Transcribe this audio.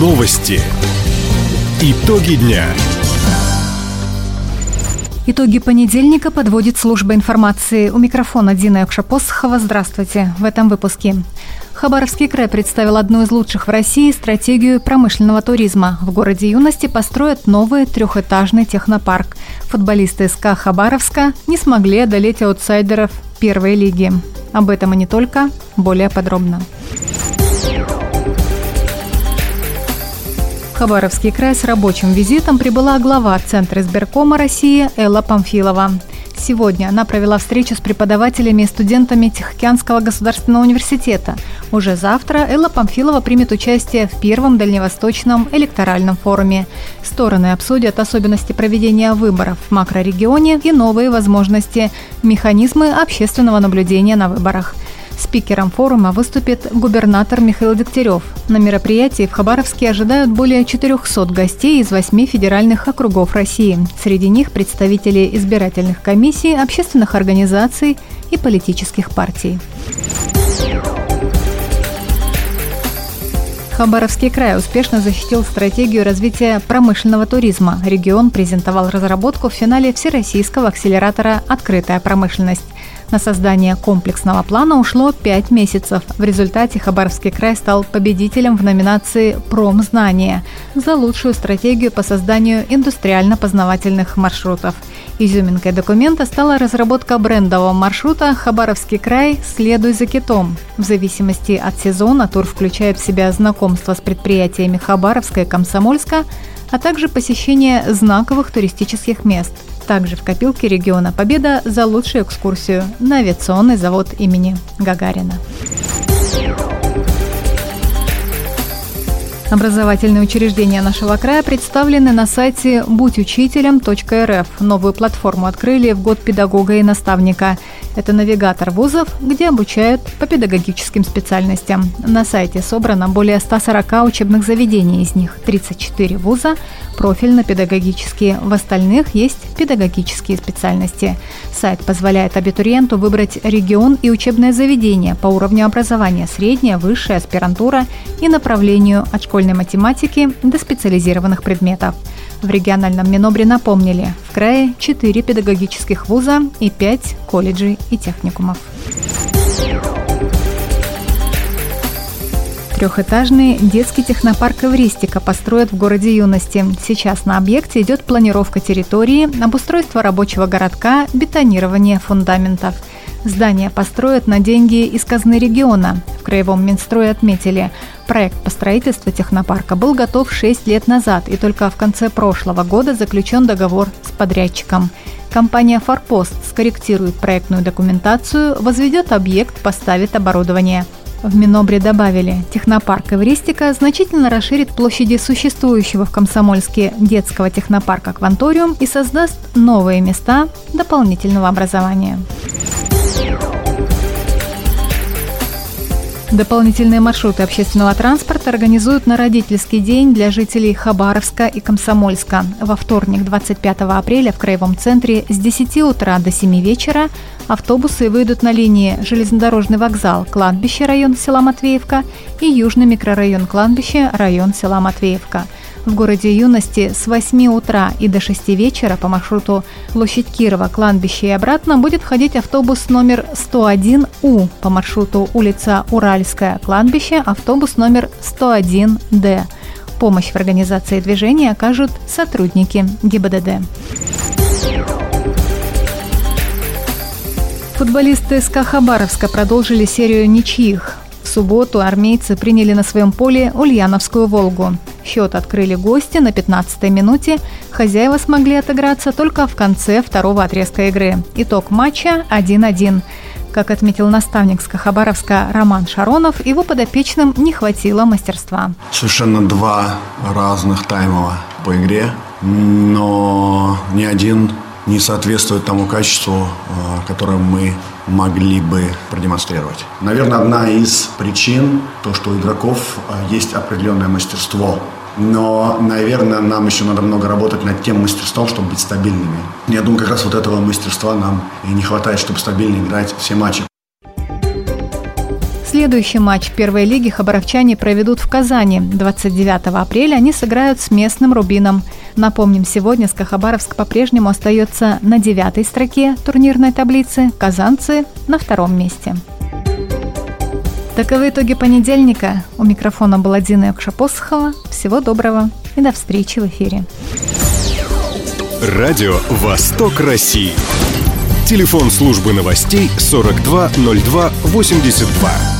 Новости. Итоги дня. Итоги понедельника подводит служба информации. У микрофона Дина Якшапосхова. Здравствуйте. В этом выпуске. Хабаровский край представил одну из лучших в России стратегию промышленного туризма. В городе Юности построят новый трехэтажный технопарк. Футболисты СК Хабаровска не смогли одолеть аутсайдеров первой лиги. Об этом и не только, более подробно. Хабаровский край с рабочим визитом прибыла глава Центра избиркома России Элла Памфилова. Сегодня она провела встречу с преподавателями и студентами Тихоокеанского государственного университета. Уже завтра Элла Памфилова примет участие в первом дальневосточном электоральном форуме. Стороны обсудят особенности проведения выборов в макрорегионе и новые возможности, механизмы общественного наблюдения на выборах – Спикером форума выступит губернатор Михаил Дегтярев. На мероприятии в Хабаровске ожидают более 400 гостей из восьми федеральных округов России. Среди них представители избирательных комиссий, общественных организаций и политических партий. Хабаровский край успешно защитил стратегию развития промышленного туризма. Регион презентовал разработку в финале Всероссийского акселератора «Открытая промышленность». На создание комплексного плана ушло 5 месяцев. В результате Хабаровский край стал победителем в номинации «Промзнание» за лучшую стратегию по созданию индустриально-познавательных маршрутов. Изюминкой документа стала разработка брендового маршрута «Хабаровский край. Следуй за китом». В зависимости от сезона тур включает в себя знакомство с предприятиями Хабаровска и Комсомольска, а также посещение знаковых туристических мест – также в копилке региона победа за лучшую экскурсию на авиационный завод имени Гагарина. Образовательные учреждения нашего края представлены на сайте будьучителем.рф. Новую платформу открыли в год педагога и наставника. Это навигатор вузов, где обучают по педагогическим специальностям. На сайте собрано более 140 учебных заведений, из них 34 вуза, профильно-педагогические. В остальных есть педагогические специальности. Сайт позволяет абитуриенту выбрать регион и учебное заведение по уровню образования средняя, высшая, аспирантура и направлению от школьной математики до специализированных предметов. В региональном Минобре напомнили, в крае 4 педагогических вуза и 5 колледжей и техникумов. Трехэтажный детский технопарк «Эвристика» построят в городе Юности. Сейчас на объекте идет планировка территории, обустройство рабочего городка, бетонирование фундаментов. Здание построят на деньги из казны региона. В Краевом Минстрое отметили, проект по строительству технопарка был готов 6 лет назад и только в конце прошлого года заключен договор с подрядчиком. Компания «Форпост» скорректирует проектную документацию, возведет объект, поставит оборудование – в Минобре добавили, технопарк Эвристика значительно расширит площади существующего в Комсомольске детского технопарка «Кванториум» и создаст новые места дополнительного образования. Дополнительные маршруты общественного транспорта организуют на родительский день для жителей Хабаровска и Комсомольска. Во вторник, 25 апреля, в Краевом центре с 10 утра до 7 вечера автобусы выйдут на линии железнодорожный вокзал, кладбище, район села Матвеевка и южный микрорайон кладбище, район села Матвеевка – в городе Юности с 8 утра и до 6 вечера по маршруту Площадь Кирова, кладбище и обратно будет ходить автобус номер 101У по маршруту улица Уральская, кладбище, автобус номер 101Д. Помощь в организации движения окажут сотрудники ГИБДД. Футболисты СКА Хабаровска продолжили серию ничьих. В субботу армейцы приняли на своем поле Ульяновскую «Волгу». Счет открыли гости на 15-й минуте. Хозяева смогли отыграться только в конце второго отрезка игры. Итог матча 1-1. Как отметил наставник Скахабаровска Роман Шаронов, его подопечным не хватило мастерства. Совершенно два разных тайма по игре, но ни один не соответствует тому качеству, э, которое мы могли бы продемонстрировать. Наверное, одна из причин, то, что у игроков э, есть определенное мастерство но, наверное, нам еще надо много работать над тем мастерством, чтобы быть стабильными. Я думаю, как раз вот этого мастерства нам и не хватает, чтобы стабильно играть все матчи. Следующий матч первой лиги хабаровчане проведут в Казани. 29 апреля они сыграют с местным «Рубином». Напомним, сегодня Скахабаровск по-прежнему остается на девятой строке турнирной таблицы, казанцы на втором месте. Таковы итоги понедельника. У микрофона была Дина Якшапосхова. Всего доброго и до встречи в эфире. Радио «Восток России». Телефон службы новостей 420282.